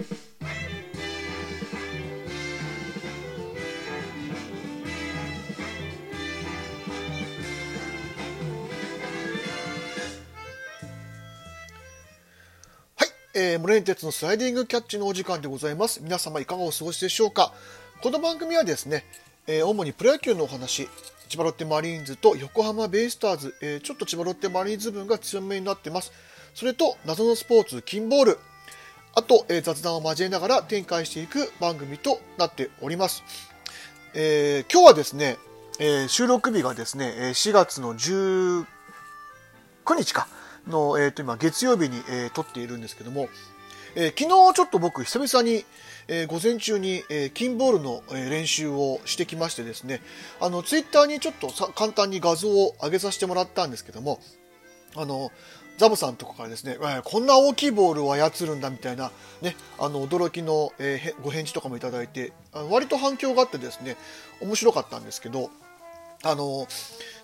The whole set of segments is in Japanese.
えー、モレン鉄のスライディングキャッチのお時間でございます。皆様いかがお過ごしでしょうか？この番組はですね、えー、主にプロ野球のお話、千葉ロッテマリーンズと横浜ベイスターズ、えー、ちょっと千葉ロッテマリーンズ分が強めになってます。それと、謎のスポーツ、金ボール、あと、えー、雑談を交えながら展開していく番組となっております。えー、今日はですね、えー、収録日がですね、4月の19日か。の、え、ー、と、今、月曜日に、えー、撮っているんですけども、えー、昨日ちょっと僕、久々に、えー、午前中に、えー、キンボールの、練習をしてきましてですね、あの、ツイッターにちょっとさ簡単に画像を上げさせてもらったんですけども、あの、ザボさんとかからですね、えー、こんな大きいボールを操るんだみたいな、ね、あの、驚きの、えー、ご返事とかもいただいて、あの割と反響があってですね、面白かったんですけど、あの、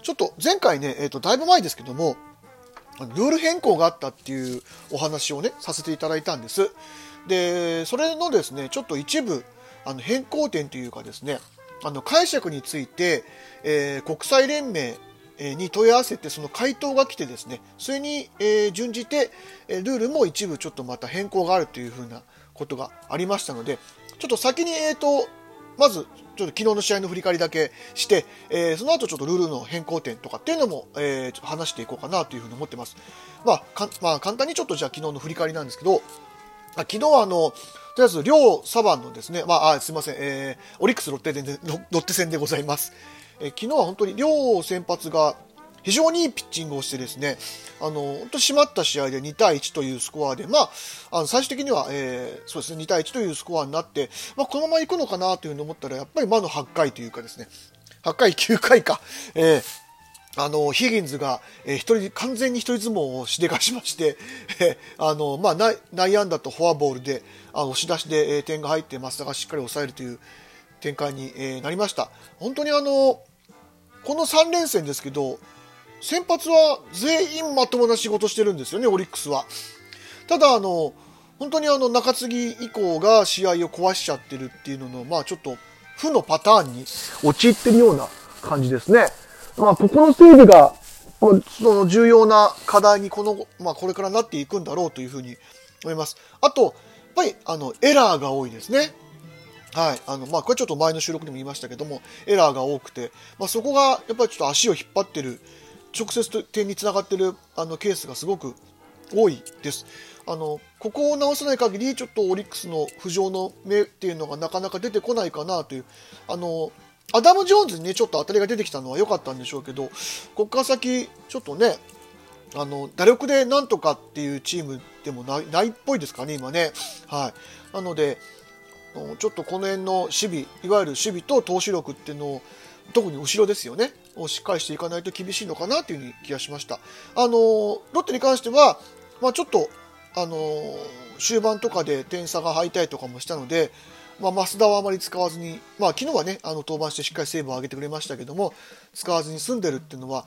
ちょっと前回ね、えっ、ー、と、だいぶ前ですけども、ルール変更があったっていうお話をね、させていただいたんです。で、それのですね、ちょっと一部、あの、変更点というかですね、あの、解釈について、えー、国際連盟に問い合わせて、その回答が来てですね、それに、準じて、ルールも一部ちょっとまた変更があるというふうなことがありましたので、ちょっと先に、えっ、と、まず、ちょっと昨日の試合の振り返りだけして、えー、その後ちょっとルールの変更点とかっていうのも、えー、話していこうかなというふうに思ってます。まあ、かまあ、簡単にちょっとじゃあ昨日の振り返りなんですけど、あ昨日はあの、とりあえず、両サバンのですね、まあ、あすいません、えー、オリックスロッテでロッテ戦でございます。えー、昨日は本当に両先発が非常にいいピッチングをしてですね、あの、本当締まった試合で2対1というスコアで、まあ、あの最終的には、えー、そうですね、2対1というスコアになって、まあ、このまま行くのかなというふうに思ったら、やっぱり魔の8回というかですね、8回、9回か、えー、あの、ヒギンズが、えー、一人、完全に一人相撲をしでかしまして、えー、あの、まあ、内野安打とフォアボールで、あの押し出しで、えー、点が入って、増田がしっかり抑えるという展開に、えー、なりました。本当にあの、この3連戦ですけど、先発は全員まともな仕事してるんですよね、オリックスは。ただ、あの、本当にあの、中継ぎ以降が試合を壊しちゃってるっていうのの、まあちょっと、負のパターンに陥ってるような感じですね。まあ、ここの整備が、その重要な課題にこの、まあこれからなっていくんだろうというふうに思います。あと、やっぱり、あの、エラーが多いですね。はい。あの、まあ、これちょっと前の収録でも言いましたけども、エラーが多くて、まあ、そこが、やっぱりちょっと足を引っ張ってる直接点につながってるあのケースがすごく多いです。あの、ここを直さない限り、ちょっとオリックスの浮上の目っていうのがなかなか出てこないかなという、あの、アダム・ジョーンズにね、ちょっと当たりが出てきたのは良かったんでしょうけど、こっから先、ちょっとね、あの、打力でなんとかっていうチームでもないないっぽいですかね、今ね。はい。なので、ちょっとこの辺の守備、いわゆる守備と投手力っていうのを、特に後ろですよね。をしっかりしていかないと厳しいのかなという気がしました。あの、ロッテに関しては、まあ、ちょっと、あの、終盤とかで点差が敗退とかもしたので、まあ、増田はあまり使わずに、まあ、昨日はね、あの、登板してしっかりセーブを上げてくれましたけども、使わずに済んでるっていうのは、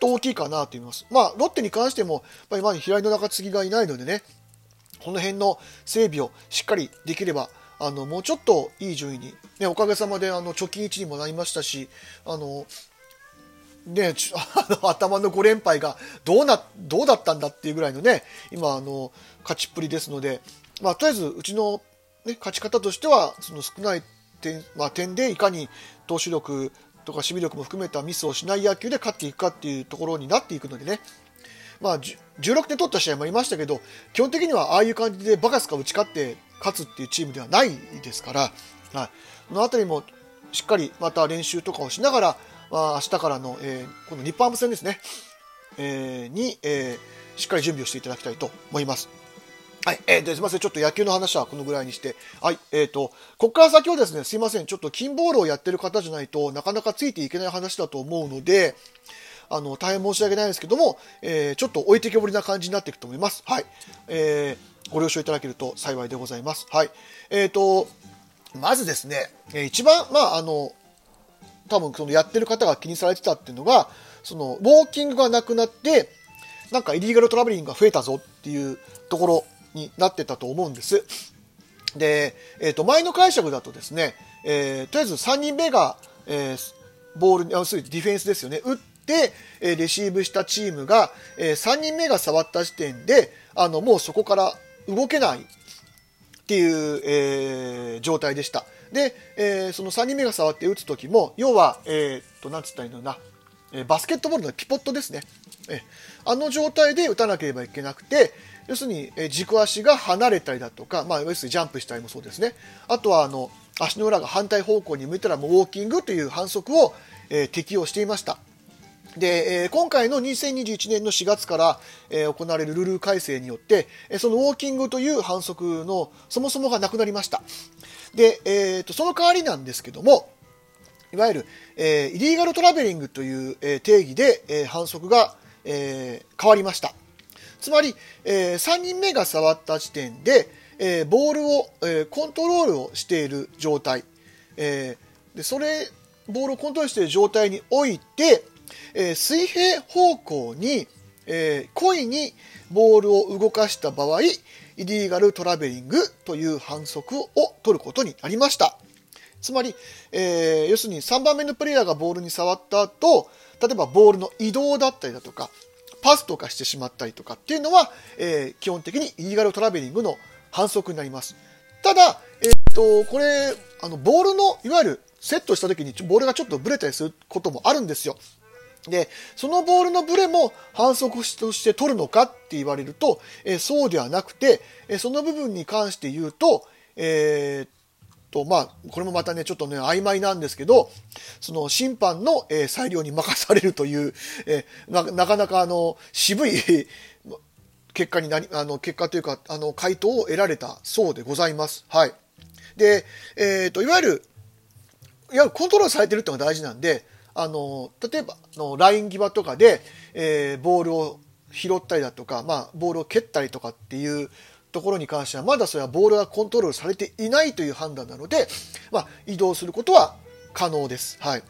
大きいかなと思います。まあ、ロッテに関しても、やっぱり平井の中継ぎがいないのでね、この辺の整備をしっかりできれば、あの、もうちょっといい順位に、ね、おかげさまで、あの、貯金1にもなりましたし、あの、ね、あの頭の5連敗がどうな、どうだったんだっていうぐらいのね、今、あの、勝ちっぷりですので、まあ、とりあえず、うちの、ね、勝ち方としては、その少ない点、まあ、点でいかに投手力とか守備力も含めたミスをしない野球で勝っていくかっていうところになっていくのでね、まあ、16点取った試合もありましたけど、基本的にはああいう感じでバカスカ打ち勝って勝つっていうチームではないですから、はい、この辺りもしっかりまた練習とかをしながら、まあ、明日からの、えー、この日本ハム戦ですね、えー、に、えー、しっかり準備をしていただきたいと思います。はい。えー、ですいません。ちょっと野球の話はこのぐらいにして。はい。えっ、ー、と、こっから先はですね、すいません。ちょっと金ボールをやってる方じゃないとなかなかついていけない話だと思うので、あの、大変申し訳ないですけども、えー、ちょっと置いてけぼりな感じになっていくと思います。はい。えー、ご了承いただけると幸いでございます。はい。えっ、ー、と、まずですね、一番、まあ、あの、多分そのやってる方が気にされてたっていうのが、その、ウォーキングがなくなって、なんかイリーガルトラベリングが増えたぞっていうところになってたと思うんです。で、えっ、と、前の解釈だとですね、えーとりあえず3人目が、えーボールに、あ、そうディフェンスですよね。打って、えレシーブしたチームが、え3人目が触った時点で、あの、もうそこから動けないっていう、えー状態でした。で、えーその3人目が触って打つ時も、要は、えーっと、なんつったらいいのな、えバスケットボールのピポットですね。えあの状態で打たなければいけなくて、要するに、え軸足が離れたりだとか、まあ、要するにジャンプしたりもそうですね。あとは、あの、足の裏が反対方向に向いたらもうウォーキングという反則を、え適用していました。で、え今回の2021年の4月から、え行われるルール改正によって、えそのウォーキングという反則のそもそもがなくなりました。で、えーとその代わりなんですけども、いわゆる、えーイリーガルトラベリングという、え定義で、え反則が、えー変わりました。つまり、え3人目が触った時点で、えーボールを、えーコントロールをしている状態、えーでそれボールをコントロールしている状態において、えー水平方向に、えー故意にボールを動かした場合イillegal traveling という反則を取ることになりました。つまり、えー要するに3番目のプレイヤーがボールに触った後、例えばボールの移動だったりだとか、パスとかしてしまったりとかっていうのは、えー基本的に illegal traveling の反則になります。ただ、えーっと、これ、あの、ボールの、いわゆるセットした時にボールがちょっとブレたりすることもあるんですよ。で、そのボールのブレも反則として取るのかって言われると、えそうではなくて、えその部分に関して言うと、えーっと、まあ、これもまたね、ちょっとね、曖昧なんですけど、その審判の、えー裁量に任されるという、えーななかなかあの、渋い結果になり、あの、結果というか、あの、回答を得られたそうでございます。はい。で、えーっと、いわゆる、いわゆるコントロールされてるってのが大事なんで、あの、例えば、のライン際とかで、えーボールを拾ったりだとか、まあ、ボールを蹴ったりとかっていうところに関しては、まだそれはボールがコントロールされていないという判断なので、まあ、移動することは可能です。はい。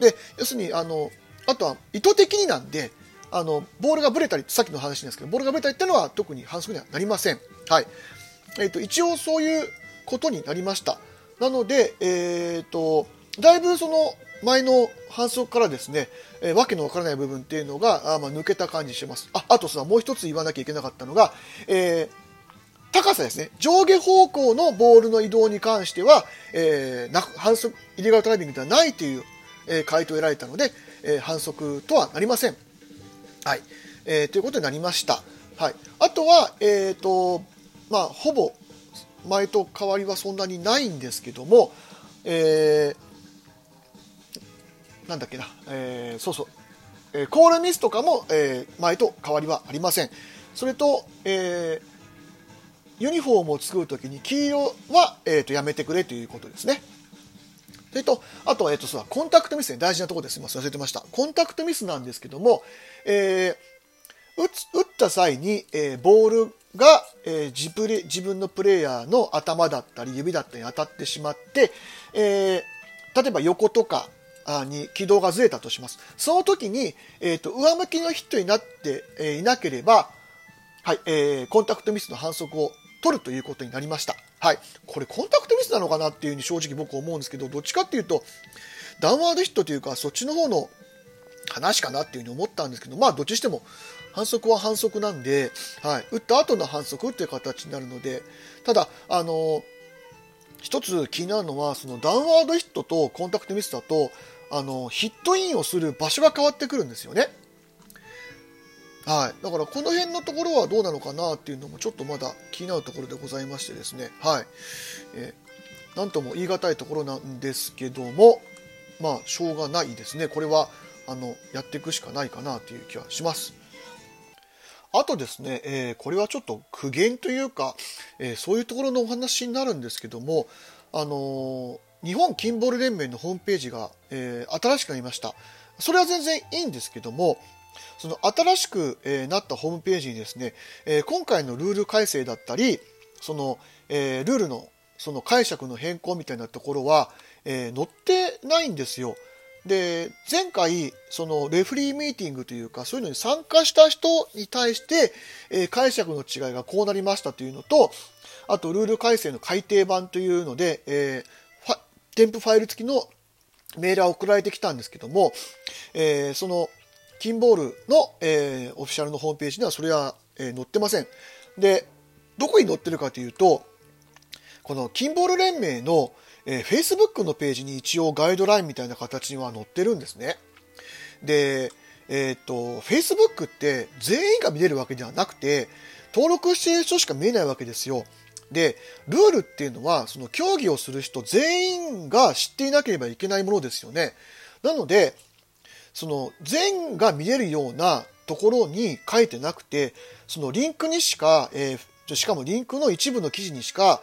で、要するに、あの、あとは意図的になんで、あの、ボールがブレたり、さっきの話ですけど、ボールがブレたりっていうのは特に反則にはなりません。はい。えっ、と、一応そういうことになりました。なので、えっ、と、だいぶその前の反則からですね、えーわけのわからない部分っていうのが、あまあ、抜けた感じします。あ、あとさ、もう一つ言わなきゃいけなかったのが、えー高さですね。上下方向のボールの移動に関しては、えーな反則、イリガルトライビングではないという、えー回答を得られたので、えー反則とはなりません。はい。えーということになりました。はい。あとは、えっ、と、まあ、ほぼ、前と変わりはそんなにないんですけども、えーなんだっけな、えーそうそう、えーコールミスとかも、えー前と変わりはありません。それと、えーユニフォームを作るときに黄色は、えー、とやめてくれということですね。それと、あとは、えっ、と、そうコンタクトミスね、大事なところです。すみません、忘れてました。コンタクトミスなんですけども、えー打つ打った際に、えーボールが、えー自プレ自分のプレイヤーの頭だったり指だったり当たってしまって、えー例えば横とかに軌道がずれたとします。その時に、えーと上向きのヒットになって、えいなければ、はい、えーコンタクトミスの反則を取るということになりました。はい。これコンタクトミスなのかなっていうふうに正直僕思うんですけど、どっちかっていうと、ダウンワードヒットというか、そっちの方の話かなっていうふうに思ったんですけど、まあどっちにしても反則は反則なんで、はい。打った後の反則っていう形になるので、ただ、あの、一つ気になるのは、そのダウンワードヒットとコンタクトミスだと、あの、ヒットインをする場所が変わってくるんですよね。はい、だからこの辺のところはどうなのかなっていうのもちょっとまだ気になるところでございましてですね、はい。えーなんとも言い難いところなんですけどもまあしょうがないですね。これはあのやっていくしかないかなという気はします。あとですね、えーこれはちょっと苦言というか、えーそういうところのお話になるんですけどもあの日本キンボール連盟のホームページが、えー新しくなりましたそれは全然いいんですけどもその新しく、えーなったホームページにですね、えー今回のルール改正だったり、その、えールールのその解釈の変更みたいなところは、えー載ってないんですよ。で、前回、そのレフリーミーティングというか、そういうのに参加した人に対して、えー解釈の違いがこうなりましたというのと、あとルール改正の改訂版というので、えー、添付ファイル付きのメールは送られてきたんですけども、えー、その、キンボールの、えー、オフィシャルのホームページにはそれは、えー、載ってません。で、どこに載ってるかというと、このキンボール連盟の、えー、Facebook のページに一応ガイドラインみたいな形には載ってるんですね。で、えっ、と、Facebook って全員が見れるわけではなくて、登録している人しか見えないわけですよ。で、ルールっていうのは、その競技をする人全員が知っていなければいけないものですよね。なので、その全が見れるようなところに書いてなくて、そのリンクにしか、えー、しかもリンクの一部の記事にしか、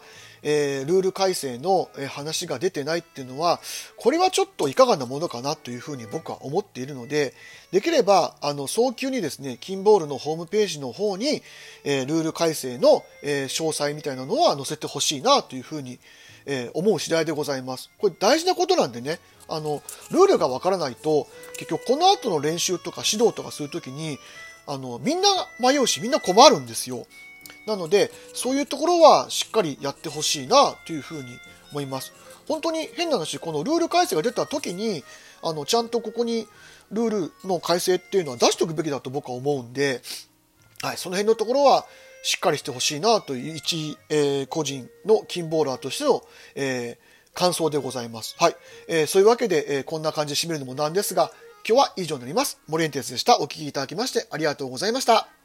えー、ルール改正の話が出てないっていうのは、これはちょっといかがなものかなというふうに僕は思っているので、できれば、あの、早急にですね、キンボールのホームページの方に、えー、ルール改正の、えー、詳細みたいなのは載せてほしいなというふうに、え思う次第でございます。これ大事なことなんでね、あの、ルールがわからないと、結局この後の練習とか指導とかするときに、あの、みんな迷うし、みんな困るんですよ。なので、そういうところはしっかりやってほしいなというふうに思います。本当に変な話、このルール改正が出た時に、あの、ちゃんとここにルールの改正っていうのは出しておくべきだと僕は思うんで、はい、その辺のところはしっかりしてほしいなという一、えー、個人のキンボーラーとしての、えー、感想でございます。はい。えー、そういうわけで、えー、こんな感じで締めるのもなんですが、今日は以上になります。森エンテスでした。お聴きいただきましてありがとうございました。